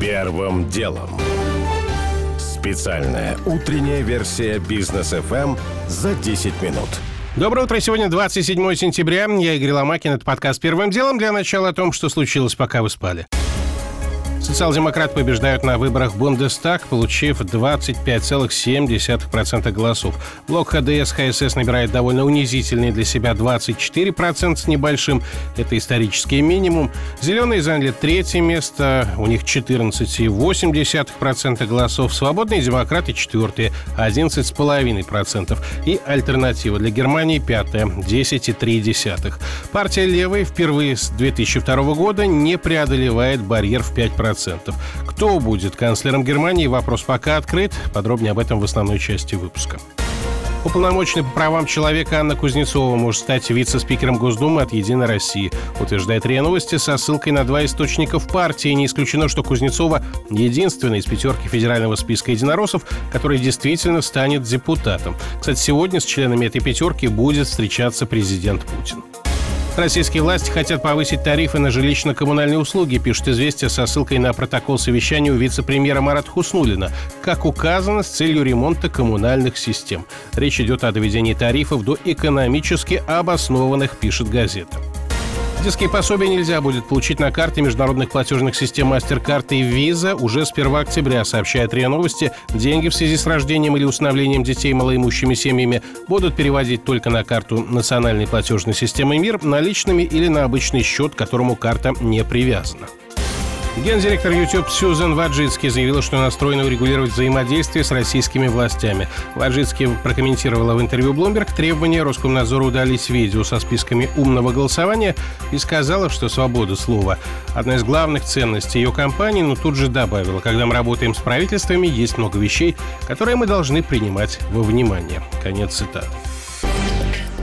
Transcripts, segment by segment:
Первым делом. Специальная утренняя версия бизнес FM за 10 минут. Доброе утро. Сегодня 27 сентября. Я Игорь Ломакин. Это подкаст «Первым делом». Для начала о том, что случилось, пока вы спали. Социал-демократы побеждают на выборах в Бундестаг, получив 25,7% голосов. Блок ХДС ХСС набирает довольно унизительные для себя 24% с небольшим. Это исторический минимум. Зеленые заняли третье место, у них 14,8% голосов. Свободные демократы четвертые, 11,5%. И альтернатива для Германии пятая, 10,3%. Партия левой впервые с 2002 года не преодолевает барьер в 5%. 10%. Кто будет канцлером Германии? Вопрос пока открыт. Подробнее об этом в основной части выпуска. Уполномоченный по правам человека Анна Кузнецова может стать вице-спикером Госдумы от «Единой России», утверждает РИА Новости со ссылкой на два источника в партии. Не исключено, что Кузнецова единственная из пятерки федерального списка единороссов, который действительно станет депутатом. Кстати, сегодня с членами этой пятерки будет встречаться президент Путин. Российские власти хотят повысить тарифы на жилищно-коммунальные услуги, пишет «Известия» со ссылкой на протокол совещания у вице-премьера Марата Хуснулина, как указано, с целью ремонта коммунальных систем. Речь идет о доведении тарифов до экономически обоснованных, пишет газета. Детские пособия нельзя будет получить на карте международных платежных систем MasterCard и Visa уже с 1 октября, сообщает РИА Новости. Деньги в связи с рождением или усыновлением детей малоимущими семьями будут переводить только на карту национальной платежной системы МИР наличными или на обычный счет, к которому карта не привязана. Гендиректор YouTube Сьюзен Ваджицкий заявила, что настроена урегулировать взаимодействие с российскими властями. Ваджицкий прокомментировала в интервью Bloomberg требования Роскомнадзора удалить видео со списками умного голосования и сказала, что свобода слова – одна из главных ценностей ее компании, но тут же добавила, когда мы работаем с правительствами, есть много вещей, которые мы должны принимать во внимание. Конец цитаты.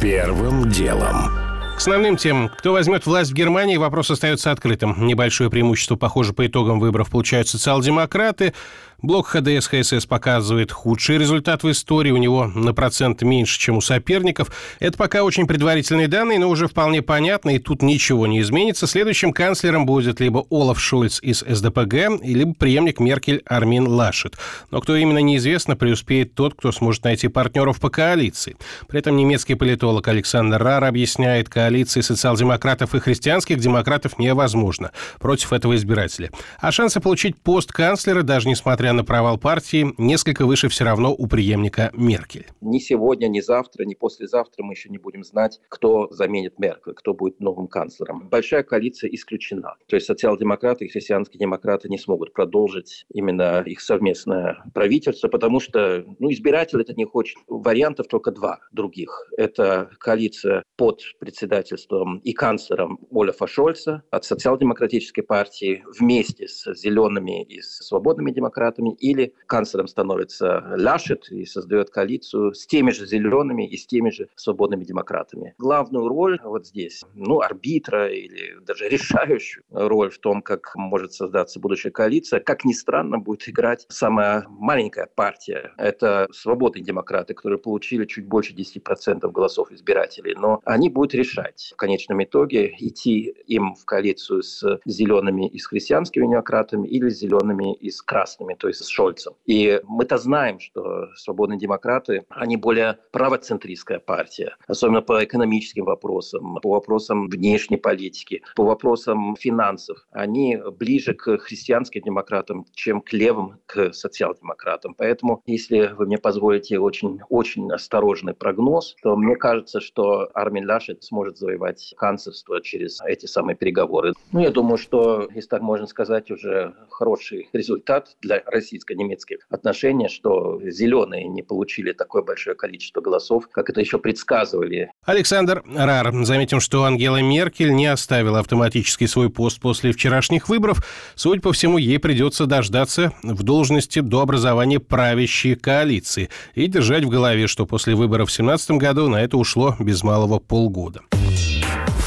Первым делом. К основным темам. Кто возьмет власть в Германии, вопрос остается открытым. Небольшое преимущество, похоже, по итогам выборов получают социал-демократы. Блок ХДС ХСС показывает худший результат в истории. У него на процент меньше, чем у соперников. Это пока очень предварительные данные, но уже вполне понятно, и тут ничего не изменится. Следующим канцлером будет либо Олаф Шольц из СДПГ, либо преемник Меркель Армин Лашет. Но кто именно неизвестно, преуспеет тот, кто сможет найти партнеров по коалиции. При этом немецкий политолог Александр Рар объясняет, коалиции социал-демократов и христианских демократов невозможно против этого избирателя. А шансы получить пост канцлера, даже несмотря на провал партии, несколько выше все равно у преемника Меркель. Ни сегодня, ни завтра, ни послезавтра мы еще не будем знать, кто заменит Меркель, кто будет новым канцлером. Большая коалиция исключена. То есть социал-демократы и христианские демократы не смогут продолжить именно их совместное правительство, потому что ну, избиратель это не хочет. Вариантов только два других. Это коалиция под председательством и канцлером Олафа Шольца от социал-демократической партии вместе с зелеными и свободными демократами демократами, или канцлером становится Ляшет и создает коалицию с теми же зелеными и с теми же свободными демократами. Главную роль вот здесь, ну, арбитра или даже решающую роль в том, как может создаться будущая коалиция, как ни странно, будет играть самая маленькая партия. Это свободные демократы, которые получили чуть больше 10% голосов избирателей. Но они будут решать в конечном итоге, идти им в коалицию с зелеными и с христианскими демократами или с зелеными и с красными то есть с Шольцем. И мы-то знаем, что свободные демократы, они более правоцентристская партия, особенно по экономическим вопросам, по вопросам внешней политики, по вопросам финансов. Они ближе к христианским демократам, чем к левым, к социал-демократам. Поэтому, если вы мне позволите очень-очень осторожный прогноз, то мне кажется, что Армин Лашет сможет завоевать канцлерство через эти самые переговоры. Ну, я думаю, что, если так можно сказать, уже хороший результат для российско-немецких отношения, что зеленые не получили такое большое количество голосов, как это еще предсказывали. Александр Рар. Заметим, что Ангела Меркель не оставила автоматически свой пост после вчерашних выборов. Судя по всему, ей придется дождаться в должности до образования правящей коалиции и держать в голове, что после выборов в 2017 году на это ушло без малого полгода.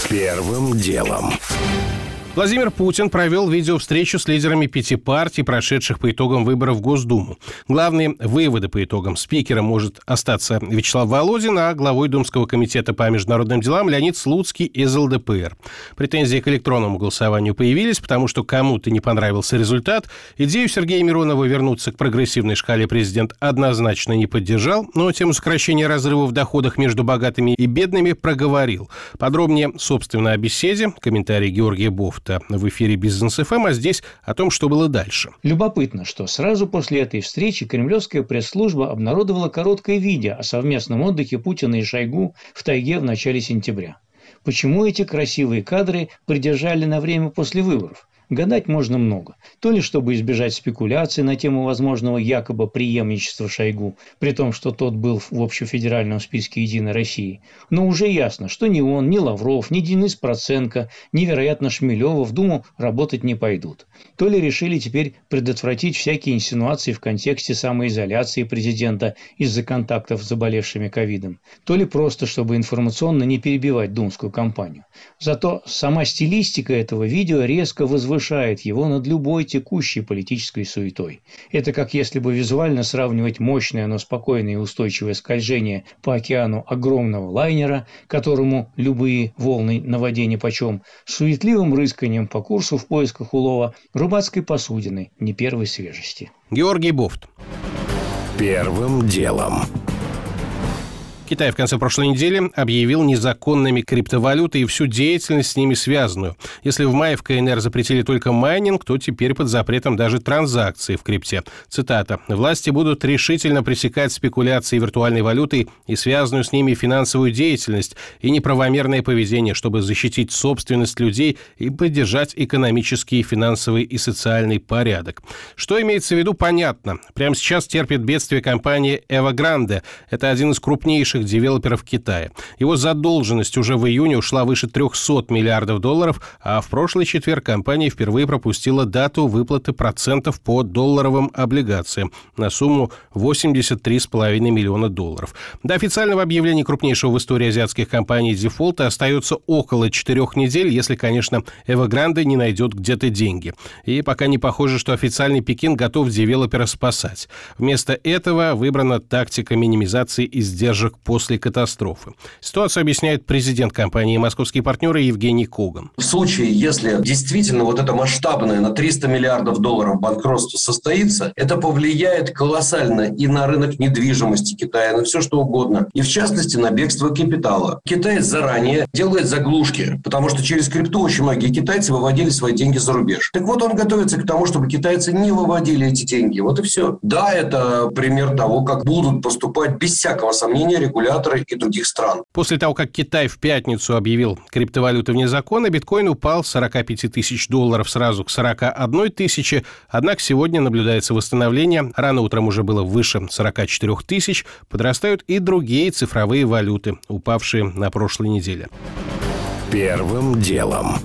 Первым делом. Владимир Путин провел видеовстречу с лидерами пяти партий, прошедших по итогам выборов в Госдуму. Главные выводы по итогам. Спикером может остаться Вячеслав Володин, а главой Думского комитета по международным делам Леонид Слуцкий из ЛДПР. Претензии к электронному голосованию появились, потому что кому-то не понравился результат. Идею Сергея Миронова вернуться к прогрессивной шкале президент однозначно не поддержал, но тему сокращения разрыва в доходах между богатыми и бедными проговорил. Подробнее, собственно, о беседе, комментарий Георгия Бофт это в эфире «Бизнес ФМ», а здесь о том, что было дальше. Любопытно, что сразу после этой встречи кремлевская пресс-служба обнародовала короткое видео о совместном отдыхе Путина и Шойгу в тайге в начале сентября. Почему эти красивые кадры придержали на время после выборов? Гадать можно много. То ли чтобы избежать спекуляций на тему возможного якобы преемничества Шойгу, при том, что тот был в общефедеральном списке «Единой России». Но уже ясно, что ни он, ни Лавров, ни Денис Проценко, ни, вероятно, Шмелева в Думу работать не пойдут. То ли решили теперь предотвратить всякие инсинуации в контексте самоизоляции президента из-за контактов с заболевшими ковидом, то ли просто, чтобы информационно не перебивать думскую кампанию. Зато сама стилистика этого видео резко возвышается возвышает его над любой текущей политической суетой. Это как если бы визуально сравнивать мощное, но спокойное и устойчивое скольжение по океану огромного лайнера, которому любые волны на воде нипочем, с суетливым рысканием по курсу в поисках улова рыбацкой посудины не первой свежести. Георгий Бофт. Первым делом. Китай в конце прошлой недели объявил незаконными криптовалюты и всю деятельность с ними связанную. Если в мае в КНР запретили только майнинг, то теперь под запретом даже транзакции в крипте. Цитата. «Власти будут решительно пресекать спекуляции виртуальной валютой и связанную с ними финансовую деятельность и неправомерное поведение, чтобы защитить собственность людей и поддержать экономический, финансовый и социальный порядок». Что имеется в виду, понятно. Прямо сейчас терпит бедствие компания Evergrande. Это один из крупнейших крупнейших девелоперов Китая. Его задолженность уже в июне ушла выше 300 миллиардов долларов, а в прошлый четверг компания впервые пропустила дату выплаты процентов по долларовым облигациям на сумму 83,5 миллиона долларов. До официального объявления крупнейшего в истории азиатских компаний дефолта остается около четырех недель, если, конечно, Evergrande не найдет где-то деньги. И пока не похоже, что официальный Пекин готов девелопера спасать. Вместо этого выбрана тактика минимизации издержек после катастрофы. Ситуацию объясняет президент компании «Московские партнеры» Евгений Коган. В случае, если действительно вот это масштабное на 300 миллиардов долларов банкротство состоится, это повлияет колоссально и на рынок недвижимости Китая, на все что угодно. И в частности на бегство капитала. Китай заранее делает заглушки, потому что через крипту очень многие китайцы выводили свои деньги за рубеж. Так вот, он готовится к тому, чтобы китайцы не выводили эти деньги. Вот и все. Да, это пример того, как будут поступать без всякого сомнения регуляторы и других стран. После того, как Китай в пятницу объявил криптовалюты вне закона, биткоин упал с 45 тысяч долларов сразу к 41 тысячи, однако сегодня наблюдается восстановление, рано утром уже было выше 44 тысяч, подрастают и другие цифровые валюты, упавшие на прошлой неделе. Первым делом.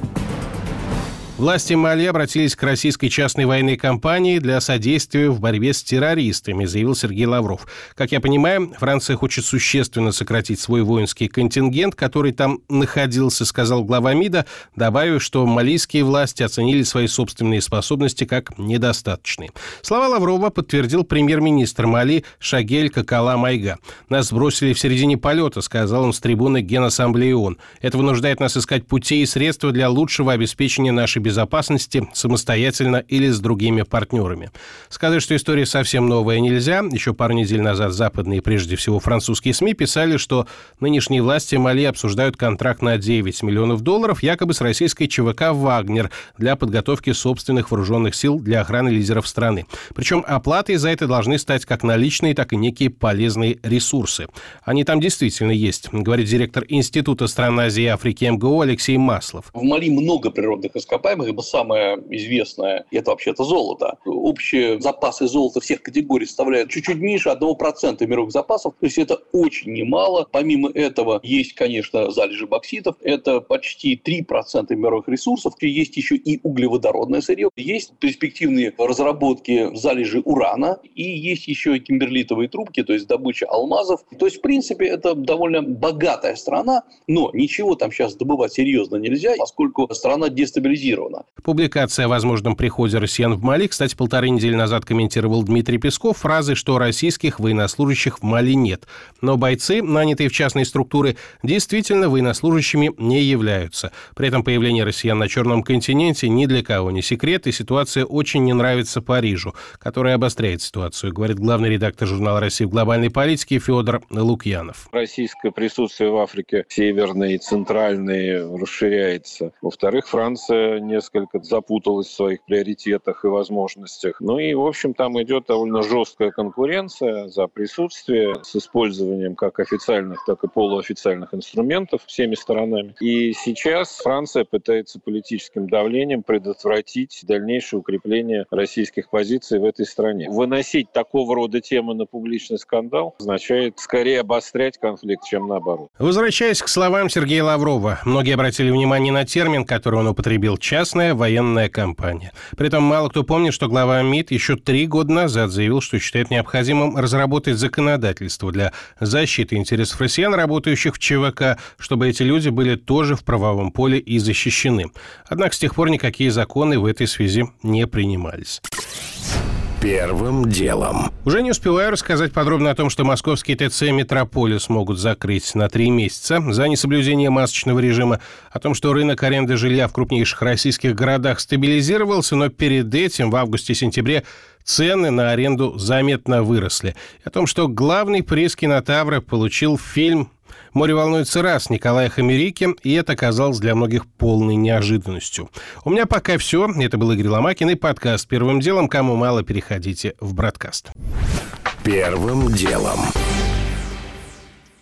Власти Мали обратились к российской частной военной компании для содействия в борьбе с террористами, заявил Сергей Лавров. Как я понимаю, Франция хочет существенно сократить свой воинский контингент, который там находился, сказал глава МИДа, добавив, что малийские власти оценили свои собственные способности как недостаточные. Слова Лаврова подтвердил премьер-министр Мали Шагель Какала Майга. «Нас сбросили в середине полета», сказал он с трибуны Генассамблеи ООН. «Это вынуждает нас искать пути и средства для лучшего обеспечения нашей безопасности безопасности самостоятельно или с другими партнерами. Сказать, что история совсем новая нельзя. Еще пару недель назад западные, прежде всего французские СМИ, писали, что нынешние власти Мали обсуждают контракт на 9 миллионов долларов якобы с российской ЧВК «Вагнер» для подготовки собственных вооруженных сил для охраны лидеров страны. Причем оплатой за это должны стать как наличные, так и некие полезные ресурсы. Они там действительно есть, говорит директор Института стран Азии и Африки МГУ Алексей Маслов. В Мали много природных ископаемых, ибо самое известное – это вообще-то золото. Общие запасы золота всех категорий составляют чуть-чуть меньше 1% мировых запасов, то есть это очень немало. Помимо этого есть, конечно, залежи бокситов, это почти 3% мировых ресурсов, есть еще и углеводородное сырье, есть перспективные разработки залежи урана, и есть еще и кимберлитовые трубки, то есть добыча алмазов. То есть, в принципе, это довольно богатая страна, но ничего там сейчас добывать серьезно нельзя, поскольку страна дестабилизирована зафиксировано. Публикация о возможном приходе россиян в Мали, кстати, полторы недели назад комментировал Дмитрий Песков фразы, что российских военнослужащих в Мали нет. Но бойцы, нанятые в частные структуры, действительно военнослужащими не являются. При этом появление россиян на Черном континенте ни для кого не секрет, и ситуация очень не нравится Парижу, который обостряет ситуацию, говорит главный редактор журнала «Россия в глобальной политике» Федор Лукьянов. Российское присутствие в Африке северной и центральной расширяется. Во-вторых, Франция несколько запуталась в своих приоритетах и возможностях. Ну и, в общем, там идет довольно жесткая конкуренция за присутствие с использованием как официальных, так и полуофициальных инструментов всеми сторонами. И сейчас Франция пытается политическим давлением предотвратить дальнейшее укрепление российских позиций в этой стране. Выносить такого рода темы на публичный скандал означает скорее обострять конфликт, чем наоборот. Возвращаясь к словам Сергея Лаврова, многие обратили внимание на термин, который он употребил – частная военная компания. При этом мало кто помнит, что глава МИД еще три года назад заявил, что считает необходимым разработать законодательство для защиты интересов россиян, работающих в ЧВК, чтобы эти люди были тоже в правовом поле и защищены. Однако с тех пор никакие законы в этой связи не принимались. Первым делом. Уже не успеваю рассказать подробно о том, что московские ТЦ «Метрополис» могут закрыть на три месяца за несоблюдение масочного режима, о том, что рынок аренды жилья в крупнейших российских городах стабилизировался, но перед этим в августе-сентябре цены на аренду заметно выросли, о том, что главный приз кинотавра получил фильм Море волнуется раз Николая Хамерики, и это оказалось для многих полной неожиданностью. У меня пока все. Это был Игорь Ломакин и подкаст «Первым делом». Кому мало, переходите в «Браткаст». Первым делом.